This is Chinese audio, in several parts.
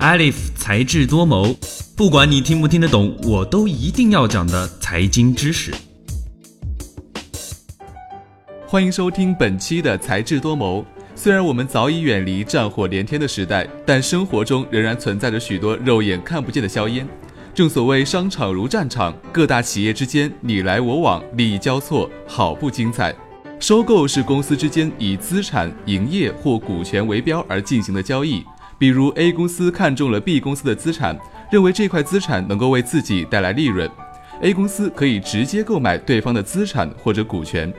Alif 才智多谋，不管你听不听得懂，我都一定要讲的财经知识。欢迎收听本期的才智多谋。虽然我们早已远离战火连天的时代，但生活中仍然存在着许多肉眼看不见的硝烟。正所谓商场如战场，各大企业之间你来我往，利益交错，好不精彩。收购是公司之间以资产、营业或股权为标而进行的交易。比如 A 公司看中了 B 公司的资产，认为这块资产能够为自己带来利润，A 公司可以直接购买对方的资产或者股权。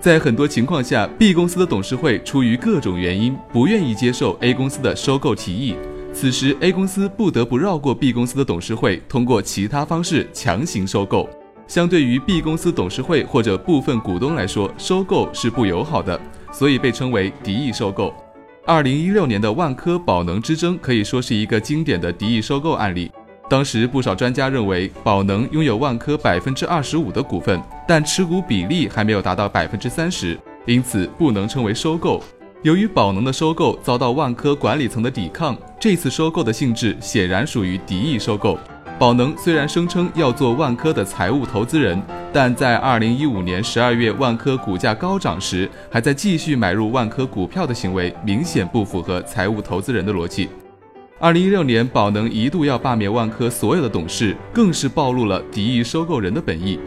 在很多情况下，B 公司的董事会出于各种原因不愿意接受 A 公司的收购提议，此时 A 公司不得不绕过 B 公司的董事会，通过其他方式强行收购。相对于 B 公司董事会或者部分股东来说，收购是不友好的，所以被称为敌意收购。二零一六年的万科宝能之争可以说是一个经典的敌意收购案例。当时不少专家认为，宝能拥有万科百分之二十五的股份，但持股比例还没有达到百分之三十，因此不能称为收购。由于宝能的收购遭到万科管理层的抵抗，这次收购的性质显然属于敌意收购。宝能虽然声称要做万科的财务投资人，但在二零一五年十二月万科股价高涨时，还在继续买入万科股票的行为，明显不符合财务投资人的逻辑。二零一六年，宝能一度要罢免万科所有的董事，更是暴露了敌意收购人的本意。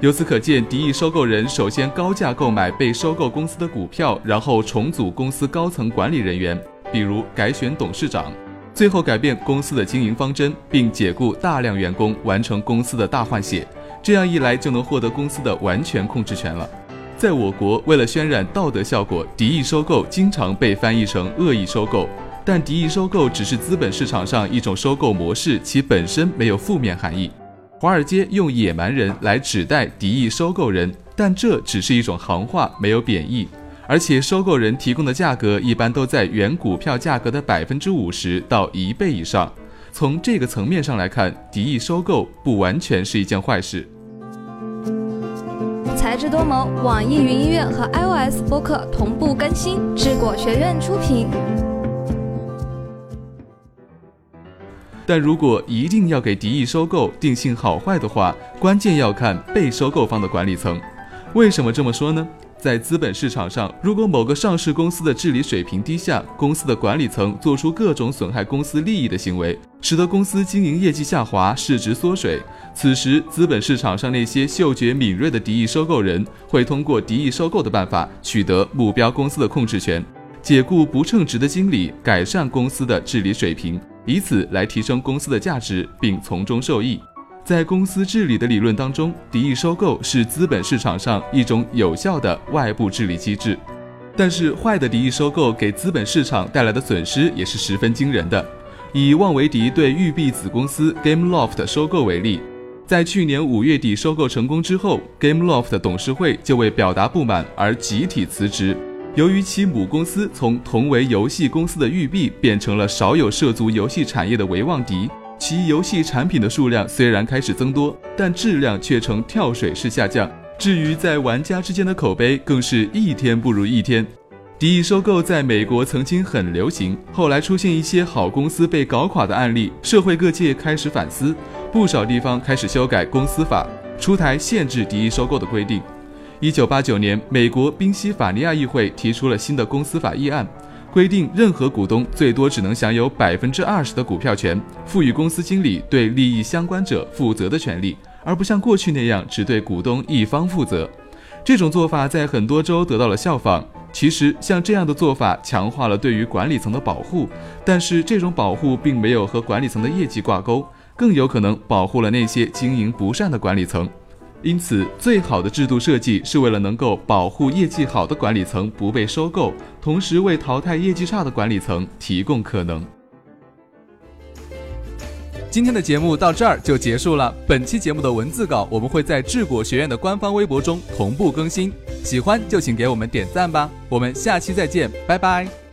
由此可见，敌意收购人首先高价购买被收购公司的股票，然后重组公司高层管理人员，比如改选董事长。最后改变公司的经营方针，并解雇大量员工，完成公司的大换血。这样一来，就能获得公司的完全控制权了。在我国，为了渲染道德效果，敌意收购经常被翻译成恶意收购。但敌意收购只是资本市场上一种收购模式，其本身没有负面含义。华尔街用野蛮人来指代敌意收购人，但这只是一种行话，没有贬义。而且收购人提供的价格一般都在原股票价格的百分之五十到一倍以上。从这个层面上来看，敌意收购不完全是一件坏事。才智多谋，网易云音乐和 iOS 播客同步更新，智果学院出品。但如果一定要给敌意收购定性好坏的话，关键要看被收购方的管理层。为什么这么说呢？在资本市场上，如果某个上市公司的治理水平低下，公司的管理层做出各种损害公司利益的行为，使得公司经营业绩下滑、市值缩水，此时资本市场上那些嗅觉敏锐的敌意收购人会通过敌意收购的办法取得目标公司的控制权，解雇不称职的经理，改善公司的治理水平，以此来提升公司的价值，并从中受益。在公司治理的理论当中，敌意收购是资本市场上一种有效的外部治理机制。但是，坏的敌意收购给资本市场带来的损失也是十分惊人的。以旺维迪对育碧子公司 GameLoft 收购为例，在去年五月底收购成功之后，GameLoft 董事会就为表达不满而集体辞职。由于其母公司从同为游戏公司的育碧变成了少有涉足游戏产业的维旺迪。其游戏产品的数量虽然开始增多，但质量却呈跳水式下降。至于在玩家之间的口碑，更是一天不如一天。敌意收购在美国曾经很流行，后来出现一些好公司被搞垮的案例，社会各界开始反思，不少地方开始修改公司法，出台限制敌意收购的规定。一九八九年，美国宾夕法尼亚议会提出了新的公司法议案。规定任何股东最多只能享有百分之二十的股票权，赋予公司经理对利益相关者负责的权利，而不像过去那样只对股东一方负责。这种做法在很多州得到了效仿。其实，像这样的做法强化了对于管理层的保护，但是这种保护并没有和管理层的业绩挂钩，更有可能保护了那些经营不善的管理层。因此，最好的制度设计是为了能够保护业绩好的管理层不被收购，同时为淘汰业绩差的管理层提供可能。今天的节目到这儿就结束了。本期节目的文字稿我们会在智果学院的官方微博中同步更新，喜欢就请给我们点赞吧。我们下期再见，拜拜。